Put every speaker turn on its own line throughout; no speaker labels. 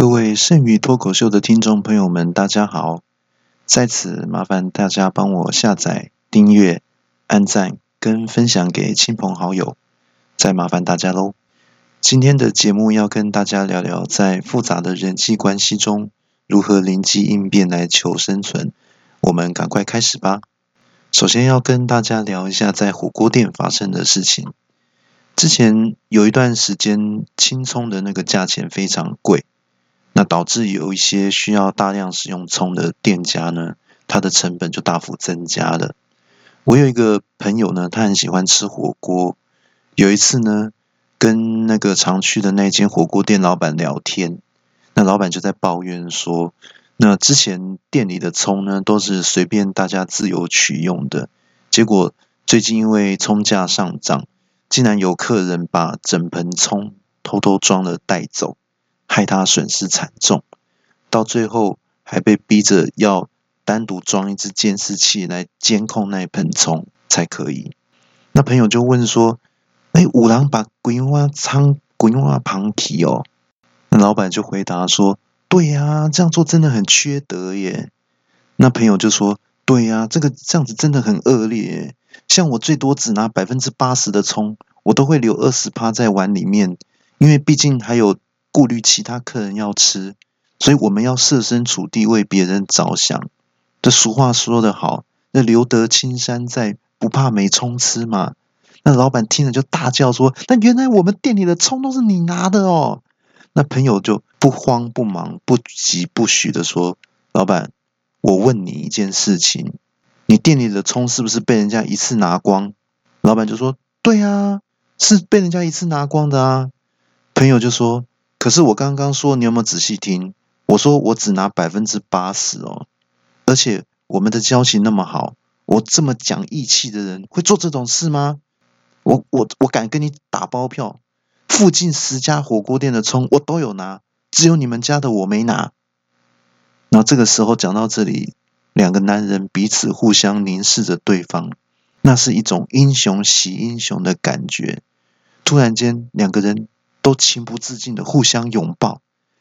各位剩余脱口秀的听众朋友们，大家好！在此麻烦大家帮我下载、订阅、按赞跟分享给亲朋好友，再麻烦大家喽。今天的节目要跟大家聊聊，在复杂的人际关系中，如何灵机应变来求生存。我们赶快开始吧。首先要跟大家聊一下在火锅店发生的事情。之前有一段时间，青葱的那个价钱非常贵。那导致有一些需要大量使用葱的店家呢，它的成本就大幅增加了。我有一个朋友呢，他很喜欢吃火锅。有一次呢，跟那个常去的那间火锅店老板聊天，那老板就在抱怨说，那之前店里的葱呢，都是随便大家自由取用的，结果最近因为葱价上涨，竟然有客人把整盆葱偷偷装了带走。害他损失惨重，到最后还被逼着要单独装一只监视器来监控那一盆葱才可以。那朋友就问说：“哎，五郎把鬼娃仓鬼娃旁提哦？”那老板就回答说：“对呀，这样做真的很缺德耶。”那朋友就说：“对呀，这个这样子真的很恶劣。像我最多只拿百分之八十的葱，我都会留二十趴在碗里面，因为毕竟还有。”顾虑其他客人要吃，所以我们要设身处地为别人着想。这俗话说得好，那留得青山在，不怕没葱吃嘛。那老板听了就大叫说：“那原来我们店里的葱都是你拿的哦！”那朋友就不慌不忙、不急不徐的说：“老板，我问你一件事情，你店里的葱是不是被人家一次拿光？”老板就说：“对啊，是被人家一次拿光的啊。”朋友就说。可是我刚刚说，你有没有仔细听？我说我只拿百分之八十哦，而且我们的交情那么好，我这么讲义气的人会做这种事吗？我我我敢跟你打包票，附近十家火锅店的葱我都有拿，只有你们家的我没拿。然后这个时候讲到这里，两个男人彼此互相凝视着对方，那是一种英雄惜英雄的感觉。突然间，两个人。都情不自禁的互相拥抱，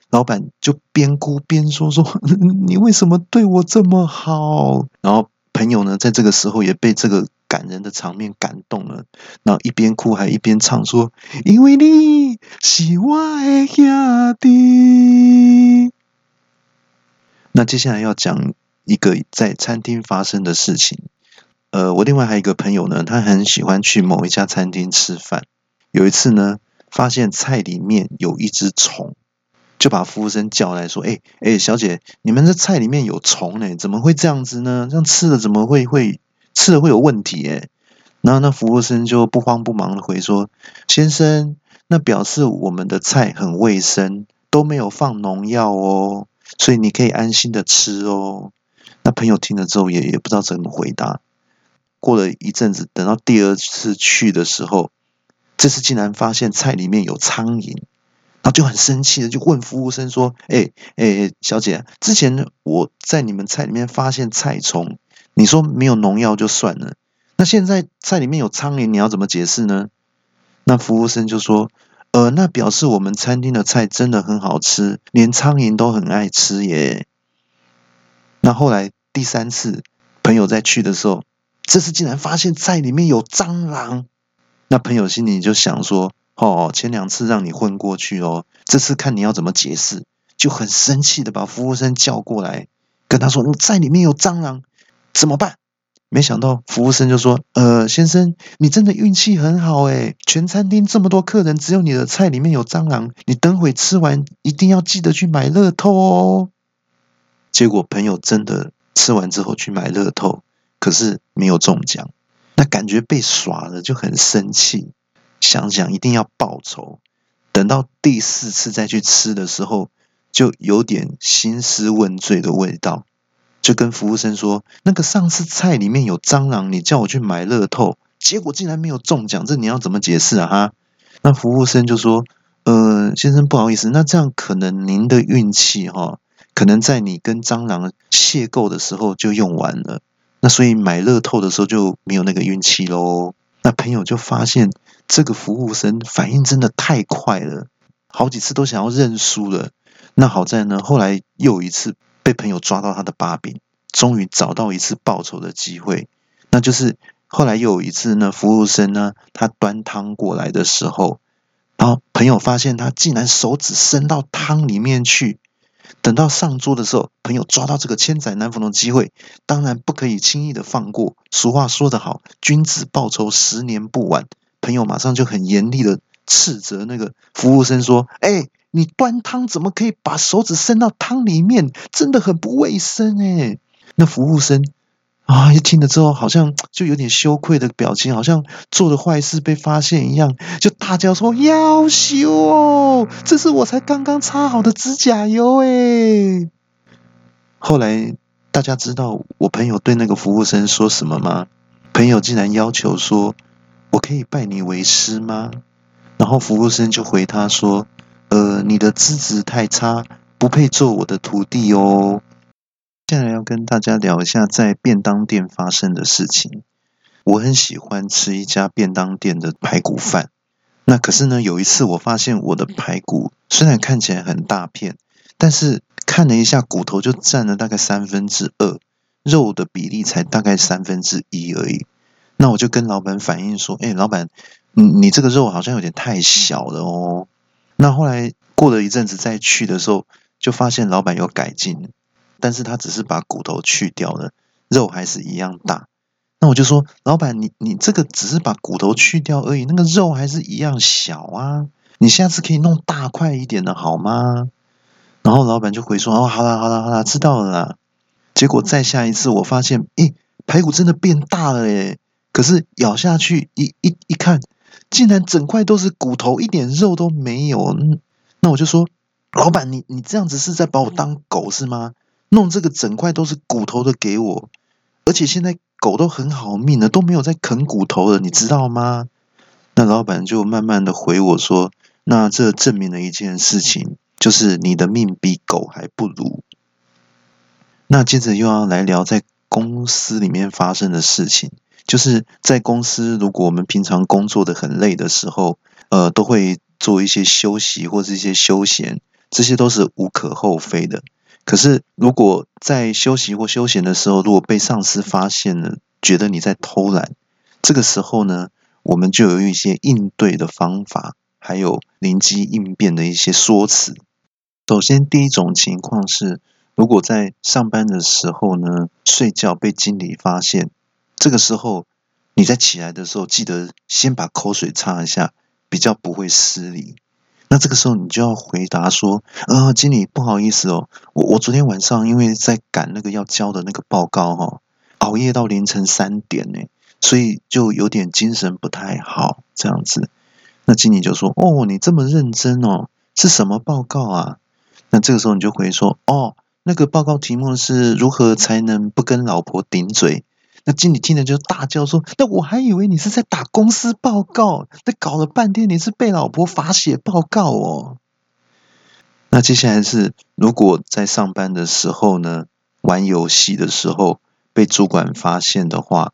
老板就边哭边说：“说 你为什么对我这么好？”然后朋友呢，在这个时候也被这个感人的场面感动了，然后一边哭还一边唱说：“因为你是我的兄弟。”那接下来要讲一个在餐厅发生的事情。呃，我另外还有一个朋友呢，他很喜欢去某一家餐厅吃饭。有一次呢。发现菜里面有一只虫，就把服务生叫来说：“哎哎，小姐，你们这菜里面有虫呢，怎么会这样子呢？这样吃了怎么会会吃了会有问题？”哎，然后那服务生就不慌不忙的回说：“先生，那表示我们的菜很卫生，都没有放农药哦，所以你可以安心的吃哦。”那朋友听了之后也也不知道怎么回答。过了一阵子，等到第二次去的时候。这次竟然发现菜里面有苍蝇，然后就很生气的就问服务生说：“哎哎，小姐，之前我在你们菜里面发现菜虫，你说没有农药就算了，那现在菜里面有苍蝇，你要怎么解释呢？”那服务生就说：“呃，那表示我们餐厅的菜真的很好吃，连苍蝇都很爱吃耶。”那后来第三次朋友再去的时候，这次竟然发现菜里面有蟑螂。那朋友心里就想说：“哦，前两次让你混过去哦，这次看你要怎么解释。”就很生气的把服务生叫过来，跟他说：“你在里面有蟑螂，怎么办？”没想到服务生就说：“呃，先生，你真的运气很好诶，全餐厅这么多客人，只有你的菜里面有蟑螂。你等会吃完一定要记得去买乐透哦。”结果朋友真的吃完之后去买乐透，可是没有中奖。那感觉被耍了，就很生气，想想一定要报仇。等到第四次再去吃的时候，就有点兴师问罪的味道，就跟服务生说：“那个上次菜里面有蟑螂，你叫我去买乐透，结果竟然没有中奖，这你要怎么解释啊？”哈，那服务生就说：“呃，先生不好意思，那这样可能您的运气哈，可能在你跟蟑螂邂逅的时候就用完了。”那所以买乐透的时候就没有那个运气喽。那朋友就发现这个服务生反应真的太快了，好几次都想要认输了。那好在呢，后来又一次被朋友抓到他的把柄，终于找到一次报仇的机会。那就是后来又有一次呢，服务生呢，他端汤过来的时候，然后朋友发现他竟然手指伸到汤里面去。等到上桌的时候，朋友抓到这个千载难逢的机会，当然不可以轻易的放过。俗话说得好，君子报仇，十年不晚。朋友马上就很严厉的斥责那个服务生说：“哎，你端汤怎么可以把手指伸到汤里面？真的很不卫生哎！”那服务生啊，一听了之后，好像就有点羞愧的表情，好像做了坏事被发现一样，就大叫说：“要羞哦！这是我才刚刚擦好的指甲油哎！”后来大家知道我朋友对那个服务生说什么吗？朋友竟然要求说。我可以拜你为师吗？然后服务生就回他说：“呃，你的资质太差，不配做我的徒弟哦。”接下来要跟大家聊一下在便当店发生的事情。我很喜欢吃一家便当店的排骨饭。那可是呢，有一次我发现我的排骨虽然看起来很大片，但是看了一下骨头就占了大概三分之二，肉的比例才大概三分之一而已。那我就跟老板反映说：“哎，老板，你你这个肉好像有点太小了哦。”那后来过了一阵子再去的时候，就发现老板有改进，但是他只是把骨头去掉了，肉还是一样大。那我就说：“老板，你你这个只是把骨头去掉而已，那个肉还是一样小啊，你下次可以弄大块一点的好吗？”然后老板就回说：“哦，好了好了好了，知道了。”啦。”结果再下一次，我发现，诶，排骨真的变大了诶。可是咬下去一一一看，竟然整块都是骨头，一点肉都没有。那我就说，老板，你你这样子是在把我当狗是吗？弄这个整块都是骨头的给我，而且现在狗都很好命了，都没有在啃骨头了，你知道吗？那老板就慢慢的回我说，那这证明了一件事情，就是你的命比狗还不如。那接着又要来聊在公司里面发生的事情。就是在公司，如果我们平常工作的很累的时候，呃，都会做一些休息或是一些休闲，这些都是无可厚非的。可是，如果在休息或休闲的时候，如果被上司发现了，觉得你在偷懒，这个时候呢，我们就有一些应对的方法，还有灵机应变的一些说辞。首先，第一种情况是，如果在上班的时候呢，睡觉被经理发现。这个时候，你在起来的时候，记得先把口水擦一下，比较不会失礼。那这个时候，你就要回答说：“呃，经理，不好意思哦，我我昨天晚上因为在赶那个要交的那个报告哈，熬夜到凌晨三点呢，所以就有点精神不太好这样子。”那经理就说：“哦，你这么认真哦，是什么报告啊？”那这个时候你就回说：“哦，那个报告题目是如何才能不跟老婆顶嘴。”那经理听了就大叫说：“那我还以为你是在打公司报告，那搞了半天你是被老婆罚写报告哦。”那接下来是，如果在上班的时候呢，玩游戏的时候被主管发现的话，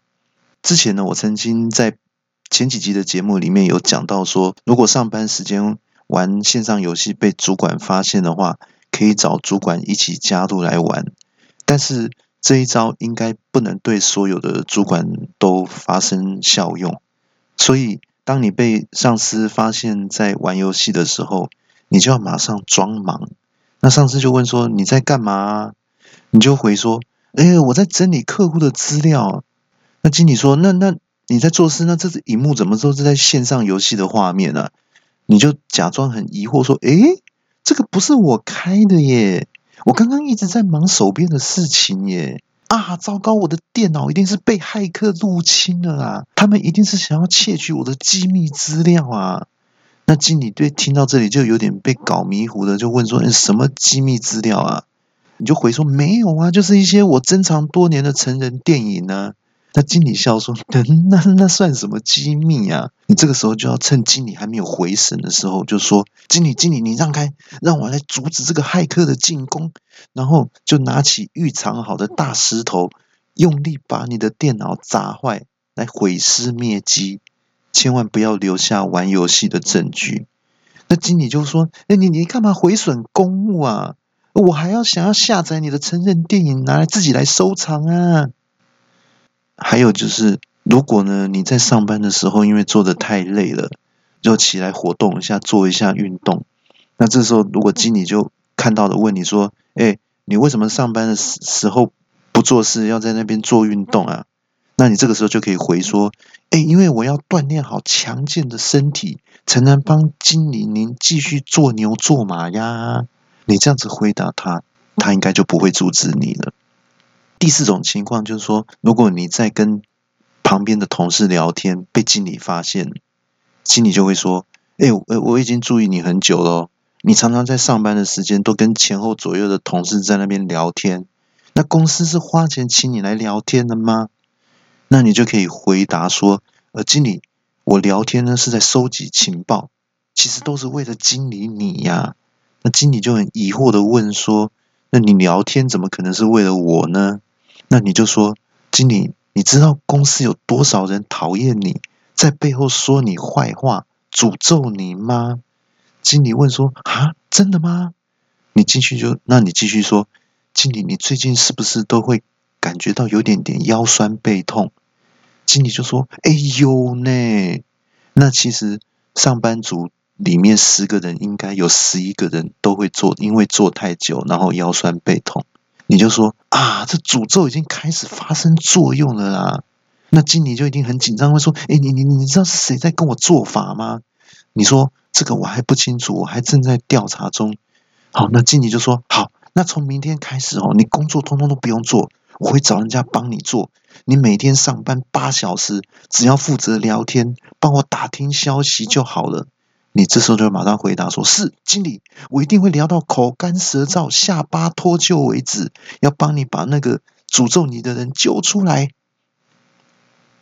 之前呢，我曾经在前几集的节目里面有讲到说，如果上班时间玩线上游戏被主管发现的话，可以找主管一起加入来玩，但是。这一招应该不能对所有的主管都发生效用，所以当你被上司发现在玩游戏的时候，你就要马上装忙。那上司就问说你在干嘛？你就回说：哎，我在整理客户的资料。那经理说：那那你在做事？那这是荧幕怎么都是在线上游戏的画面呢？你就假装很疑惑说：诶，这个不是我开的耶。我刚刚一直在忙手边的事情耶！啊，糟糕，我的电脑一定是被骇客入侵了啦！他们一定是想要窃取我的机密资料啊！那经理对听到这里就有点被搞迷糊的，就问说：“什么机密资料啊？”你就回说：“没有啊，就是一些我珍藏多年的成人电影呢。”那经理笑说：“那那算什么机密啊？你这个时候就要趁经理还没有回神的时候，就说：‘经理，经理，你让开，让我来阻止这个骇客的进攻。’然后就拿起预藏好的大石头，用力把你的电脑砸坏，来毁尸灭迹。千万不要留下玩游戏的证据。那经理就说：“哎，你你干嘛毁损公物啊？我还要想要下载你的成人电影拿来自己来收藏啊。”还有就是，如果呢你在上班的时候因为做的太累了，就起来活动一下，做一下运动。那这时候如果经理就看到了，问你说：“哎，你为什么上班的时时候不做事，要在那边做运动啊？”那你这个时候就可以回说：“哎，因为我要锻炼好强健的身体，才能帮经理您继续做牛做马呀。”你这样子回答他，他应该就不会阻止你了。第四种情况就是说，如果你在跟旁边的同事聊天，被经理发现，经理就会说：“哎，我我已经注意你很久了，你常常在上班的时间都跟前后左右的同事在那边聊天。那公司是花钱请你来聊天的吗？”那你就可以回答说：“呃，经理，我聊天呢是在收集情报，其实都是为了经理你呀。”那经理就很疑惑的问说：“那你聊天怎么可能是为了我呢？”那你就说：“经理，你知道公司有多少人讨厌你，在背后说你坏话、诅咒你吗？”经理问说：“啊，真的吗？”你继续就，那你继续说：“经理，你最近是不是都会？”感觉到有点点腰酸背痛，经理就说：“哎呦呢，那其实上班族里面十个人应该有十一个人都会做，因为做太久然后腰酸背痛。”你就说：“啊，这诅咒已经开始发生作用了啦。”那经理就一定很紧张，会说：“哎，你你你知道是谁在跟我做法吗？”你说：“这个我还不清楚，我还正在调查中。”好，那经理就说：“好，那从明天开始哦，你工作通通都不用做。”我会找人家帮你做，你每天上班八小时，只要负责聊天，帮我打听消息就好了。你这时候就马上回答说：“是经理，我一定会聊到口干舌燥、下巴脱臼为止，要帮你把那个诅咒你的人揪出来。”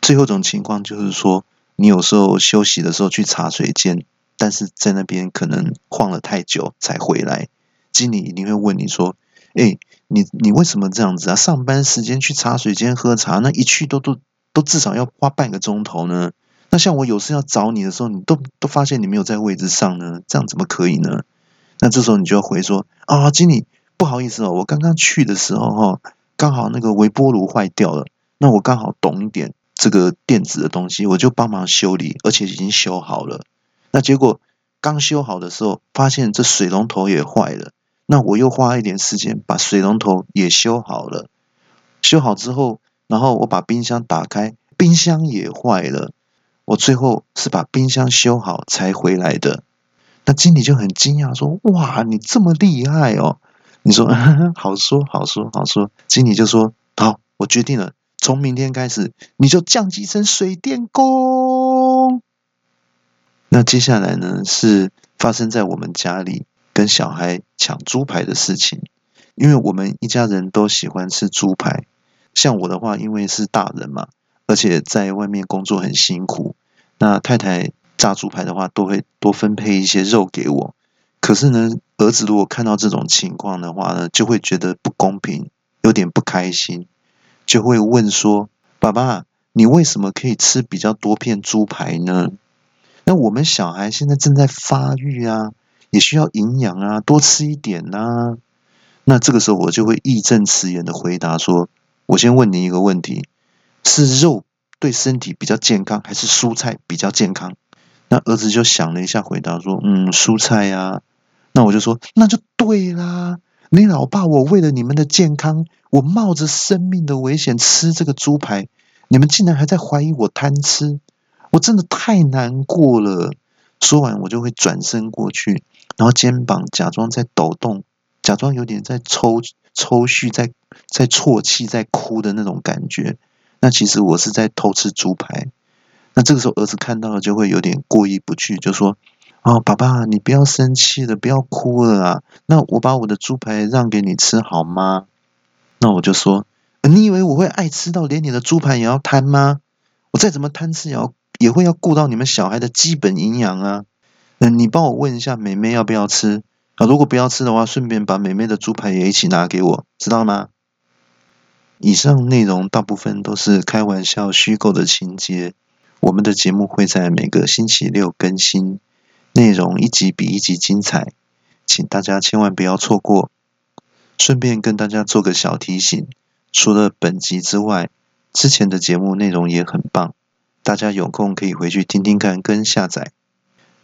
最后一种情况就是说，你有时候休息的时候去茶水间，但是在那边可能晃了太久才回来，经理一定会问你说：“哎。”你你为什么这样子啊？上班时间去茶水间喝茶，那一去都都都至少要花半个钟头呢。那像我有事要找你的时候，你都都发现你没有在位置上呢，这样怎么可以呢？那这时候你就要回说啊，经理不好意思哦，我刚刚去的时候哈，刚好那个微波炉坏掉了，那我刚好懂一点这个电子的东西，我就帮忙修理，而且已经修好了。那结果刚修好的时候，发现这水龙头也坏了。那我又花一点时间把水龙头也修好了，修好之后，然后我把冰箱打开，冰箱也坏了。我最后是把冰箱修好才回来的。那经理就很惊讶说：“哇，你这么厉害哦！”你说：“好说好说好说。”经理就说：“好，我决定了，从明天开始你就降级成水电工。”那接下来呢，是发生在我们家里。跟小孩抢猪排的事情，因为我们一家人都喜欢吃猪排。像我的话，因为是大人嘛，而且在外面工作很辛苦，那太太炸猪排的话，都会多分配一些肉给我。可是呢，儿子如果看到这种情况的话呢，就会觉得不公平，有点不开心，就会问说：“爸爸，你为什么可以吃比较多片猪排呢？”那我们小孩现在正在发育啊。也需要营养啊，多吃一点呐。那这个时候我就会义正辞严的回答说：“我先问你一个问题，是肉对身体比较健康，还是蔬菜比较健康？”那儿子就想了一下，回答说：“嗯，蔬菜呀。”那我就说：“那就对啦，你老爸我为了你们的健康，我冒着生命的危险吃这个猪排，你们竟然还在怀疑我贪吃，我真的太难过了。”说完，我就会转身过去。然后肩膀假装在抖动，假装有点在抽抽蓄，在在啜泣，在哭的那种感觉。那其实我是在偷吃猪排。那这个时候儿子看到了就会有点过意不去，就说：“哦，爸爸，你不要生气了，不要哭了啊。那我把我的猪排让给你吃好吗？”那我就说：“你以为我会爱吃到连你的猪排也要贪吗？我再怎么贪吃也要也会要顾到你们小孩的基本营养啊。”嗯你帮我问一下美妹要不要吃啊？如果不要吃的话，顺便把美妹的猪排也一起拿给我，知道吗？以上内容大部分都是开玩笑、虚构的情节。我们的节目会在每个星期六更新，内容一集比一集精彩，请大家千万不要错过。顺便跟大家做个小提醒，除了本集之外，之前的节目内容也很棒，大家有空可以回去听听看跟下载。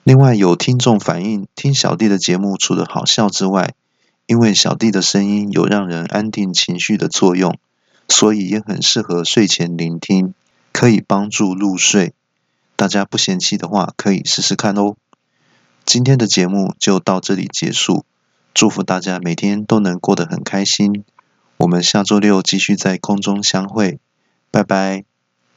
另外有听众反映，听小弟的节目除了好笑之外，因为小弟的声音有让人安定情绪的作用，所以也很适合睡前聆听，可以帮助入睡。大家不嫌弃的话，可以试试看哦。今天的节目就到这里结束，祝福大家每天都能过得很开心。我们下周六继续在空中相会，拜拜。